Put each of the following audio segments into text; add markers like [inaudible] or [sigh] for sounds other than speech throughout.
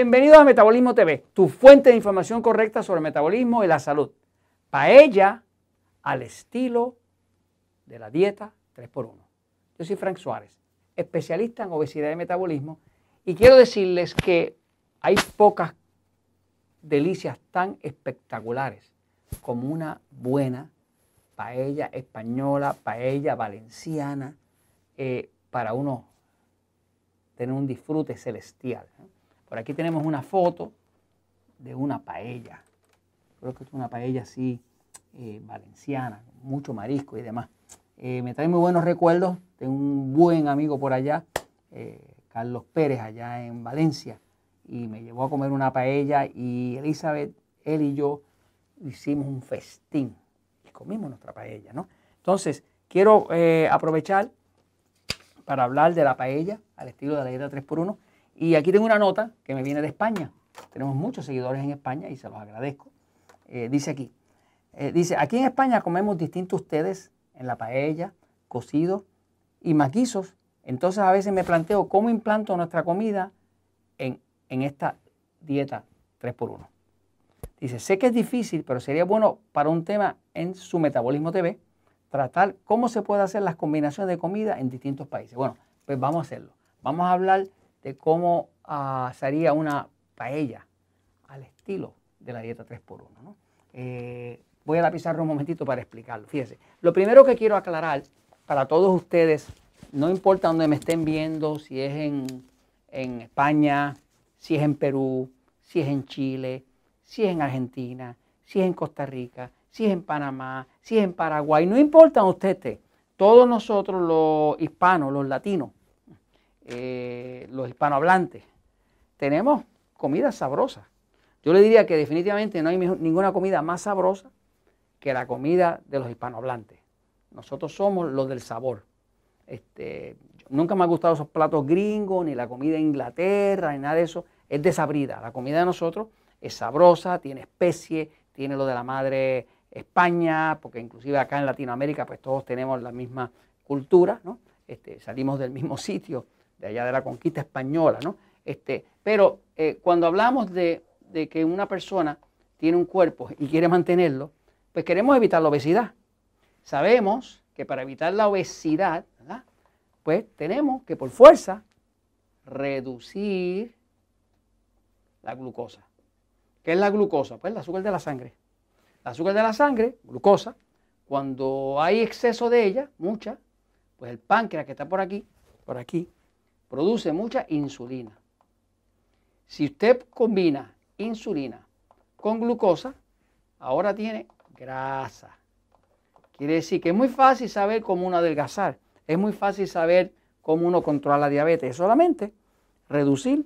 Bienvenidos a Metabolismo TV, tu fuente de información correcta sobre metabolismo y la salud. Paella al estilo de la dieta 3x1. Yo soy Frank Suárez, especialista en obesidad y metabolismo, y quiero decirles que hay pocas delicias tan espectaculares como una buena paella española, paella valenciana, eh, para uno tener un disfrute celestial. Por aquí tenemos una foto de una paella. Creo que es una paella así eh, valenciana, mucho marisco y demás. Eh, me trae muy buenos recuerdos. Tengo un buen amigo por allá, Carlos Pérez, allá en Valencia, y me llevó a comer una paella y Elizabeth, él y yo hicimos un festín y comimos nuestra paella, ¿no? Entonces, quiero aprovechar para hablar de la paella al estilo de la dieta 3x1. Y aquí tengo una nota que me viene de España. Tenemos muchos seguidores en España y se los agradezco. Eh, dice aquí, eh, dice, aquí en España comemos distintos ustedes en la paella, cocido y maquizos. Entonces a veces me planteo cómo implanto nuestra comida en, en esta dieta 3x1. Dice, sé que es difícil, pero sería bueno para un tema en su Metabolismo TV tratar cómo se puede hacer las combinaciones de comida en distintos países. Bueno, pues vamos a hacerlo. Vamos a hablar de cómo uh, sería una paella al estilo de la dieta 3x1. Eh, voy a la pizarra un momentito para explicarlo. Fíjense, lo primero que quiero aclarar para todos ustedes, no importa dónde me estén viendo, si es en, en España, si es en Perú, si es en Chile, si es en Argentina, si es en Costa Rica, si es en Panamá, si es en Paraguay, no importa donde usted. Todos nosotros los hispanos, los latinos, eh, los hispanohablantes, tenemos comida sabrosa. Yo le diría que definitivamente no hay ninguna comida más sabrosa que la comida de los hispanohablantes. Nosotros somos los del sabor. Este, nunca me ha gustado esos platos gringos, ni la comida de Inglaterra, ni nada de eso. Es desabrida. La comida de nosotros es sabrosa, tiene especie, tiene lo de la madre España, porque inclusive acá en Latinoamérica pues todos tenemos la misma cultura, ¿no? Este, salimos del mismo [laughs] sitio, de allá de la conquista española, ¿no? Este, pero eh, cuando hablamos de, que una persona tiene un cuerpo y quiere mantenerlo, pues queremos evitar la obesidad. Sabemos que para evitar la obesidad, pues tenemos que por fuerza reducir la glucosa. ¿Qué es la glucosa? Pues el azúcar de la sangre. El azúcar de la sangre, glucosa, cuando hay exceso de ella, mucha, pues el páncreas que está por aquí, por aquí, produce mucha insulina. Si usted combina insulina con glucosa, ahora tiene grasa. Quiere decir que es muy fácil saber cómo uno adelgazar. Es muy fácil saber cómo uno controla la diabetes. Es solamente reducir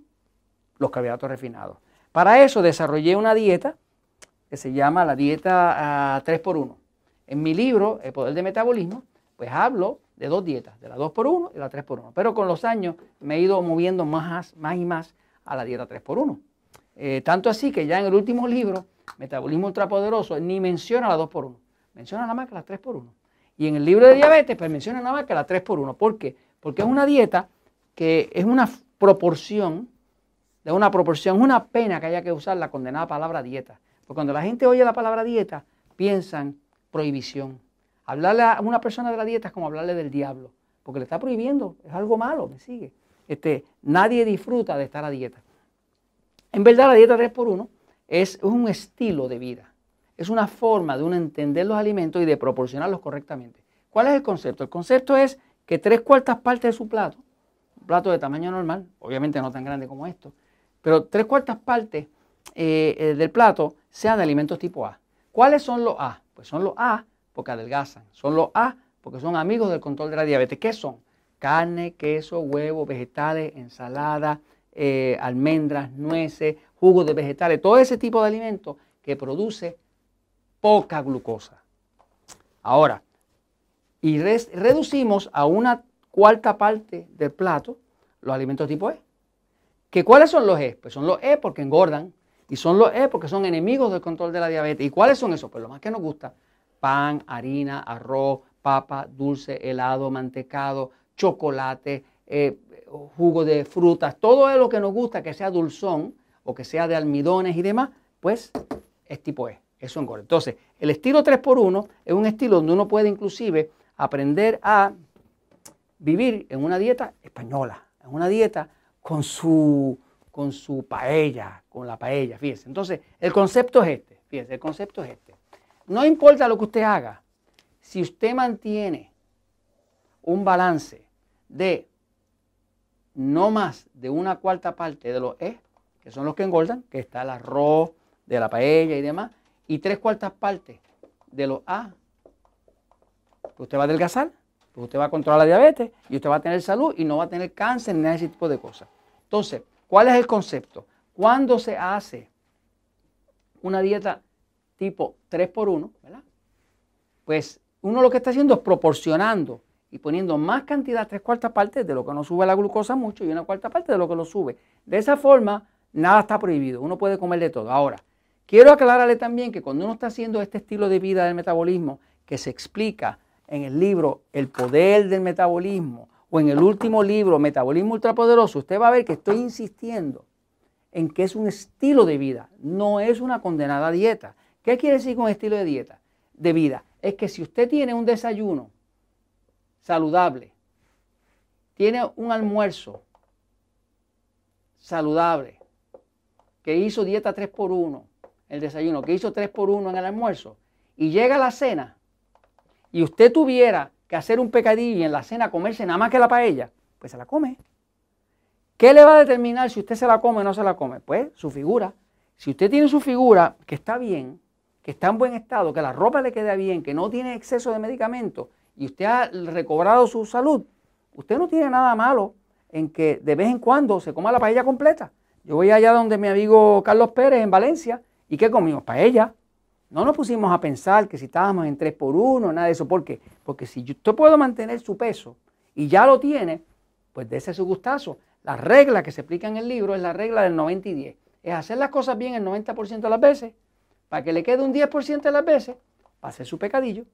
los carbohidratos refinados. Para eso desarrollé una dieta que se llama la dieta 3x1. Ah, en mi libro, El Poder de Metabolismo, pues hablo de dos dietas, de la 2x1 y la 3x1. Pero con los años me he ido moviendo más, más y más a la dieta 3x1. Eh, tanto así que ya en el último libro, Metabolismo Ultrapoderoso, ni menciona la 2x1, menciona nada más que la 3x1. Y en el libro de diabetes, pues menciona nada más que la 3x1. ¿Por qué? Porque es una dieta que es una proporción, de una proporción, una pena que haya que usar la condenada palabra dieta. Porque cuando la gente oye la palabra dieta, piensan prohibición. Hablarle a una persona de la dieta es como hablarle del diablo, porque le está prohibiendo, es algo malo, me sigue. Este, nadie disfruta de estar a dieta. En verdad, la dieta 3x1 es un estilo de vida, es una forma de uno entender los alimentos y de proporcionarlos correctamente. ¿Cuál es el concepto? El concepto es que tres cuartas partes de su plato, un plato de tamaño normal, obviamente no tan grande como esto, pero tres cuartas partes eh, eh, del plato sean de alimentos tipo A. ¿Cuáles son los A? Pues son los A porque adelgazan. Son los A porque son amigos del control de la diabetes. ¿Qué son? Carne, queso, huevos, vegetales, ensalada, eh, almendras, nueces, jugos de vegetales, todo ese tipo de alimentos que produce poca glucosa. Ahora, y reducimos a una cuarta parte del plato los alimentos tipo E. ¿Que ¿Cuáles son los E? Pues son los E porque engordan, y son los E porque son enemigos del control de la diabetes. ¿Y cuáles son esos? Pues lo más que nos gusta, pan, harina, arroz, papa, dulce, helado, mantecado, chocolate, eh, jugo de frutas, todo lo que nos gusta que sea dulzón o que sea de almidones y demás, pues es tipo E. Eso engorda. Entonces, el estilo 3x1 es un estilo donde uno puede inclusive aprender a vivir en una dieta española, en una dieta con su, con su paella, con la paella, fíjese. Entonces, el concepto es este, fíjese, el concepto es este. No importa lo que usted haga, si usted mantiene un balance de no más de una cuarta parte de los E, que son los que engordan, que está el arroz, de la paella y demás, y tres cuartas partes de los A, pues usted va a adelgazar, pues usted va a controlar la diabetes y usted va a tener salud y no va a tener cáncer ni nada de ese tipo de cosas. Entonces, ¿cuál es el concepto? Cuando se hace una dieta tipo 3 por 1, ¿verdad? Pues uno lo que está haciendo es proporcionando y poniendo más cantidad, tres cuartas partes de lo que no sube la glucosa mucho y una cuarta parte de lo que lo sube. De esa forma, nada está prohibido. Uno puede comer de todo. Ahora, quiero aclararle también que cuando uno está haciendo este estilo de vida del metabolismo, que se explica en el libro El poder del metabolismo o en el último libro Metabolismo Ultrapoderoso, usted va a ver que estoy insistiendo en que es un estilo de vida, no es una condenada dieta. ¿Qué quiere decir con estilo de dieta? De vida. Es que si usted tiene un desayuno saludable, tiene un almuerzo saludable, que hizo dieta 3 por 1 el desayuno, que hizo 3 por 1 en el almuerzo, y llega la cena, y usted tuviera que hacer un pecadillo y en la cena comerse nada más que la paella, pues se la come. ¿Qué le va a determinar si usted se la come o no se la come? Pues su figura. Si usted tiene su figura que está bien, que está en buen estado, que la ropa le queda bien, que no tiene exceso de medicamentos, y usted ha recobrado su salud, usted no tiene nada malo en que de vez en cuando se coma la paella completa. Yo voy allá donde mi amigo Carlos Pérez en Valencia y ¿qué comimos? Paella. No nos pusimos a pensar que si estábamos en 3 por 1, nada de eso. ¿Por qué? Porque si usted puede mantener su peso y ya lo tiene, pues dése su gustazo. La regla que se explica en el libro es la regla del 90 y 10. Es hacer las cosas bien el 90% de las veces, para que le quede un 10% de las veces, para hacer su pecadillo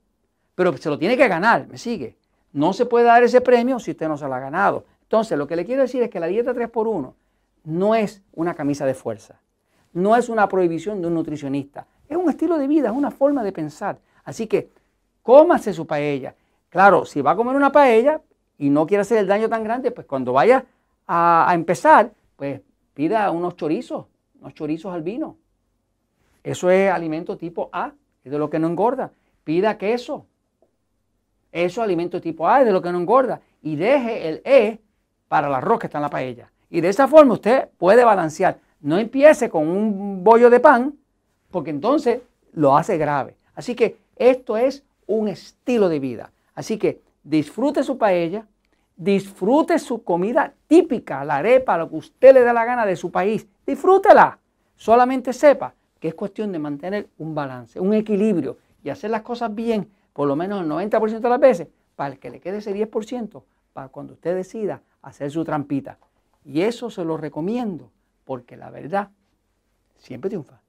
pero se lo tiene que ganar, ¿me sigue? No se puede dar ese premio si usted no se lo ha ganado. Entonces, lo que le quiero decir es que la dieta 3x1 no es una camisa de fuerza, no es una prohibición de un nutricionista, es un estilo de vida, es una forma de pensar. Así que, cómase su paella. Claro, si va a comer una paella y no quiere hacer el daño tan grande, pues cuando vaya a, a empezar, pues pida unos chorizos, unos chorizos al vino. Eso es alimento tipo A, es de lo que no engorda. Pida queso, eso alimento tipo A, de lo que no engorda. Y deje el E para el arroz que está en la paella. Y de esa forma usted puede balancear. No empiece con un bollo de pan, porque entonces lo hace grave. Así que esto es un estilo de vida. Así que disfrute su paella, disfrute su comida típica, la arepa, lo que usted le dé la gana de su país. Disfrútela. Solamente sepa que es cuestión de mantener un balance, un equilibrio y hacer las cosas bien por lo menos el 90% de las veces, para que le quede ese 10%, para cuando usted decida hacer su trampita. Y eso se lo recomiendo, porque la verdad siempre triunfa.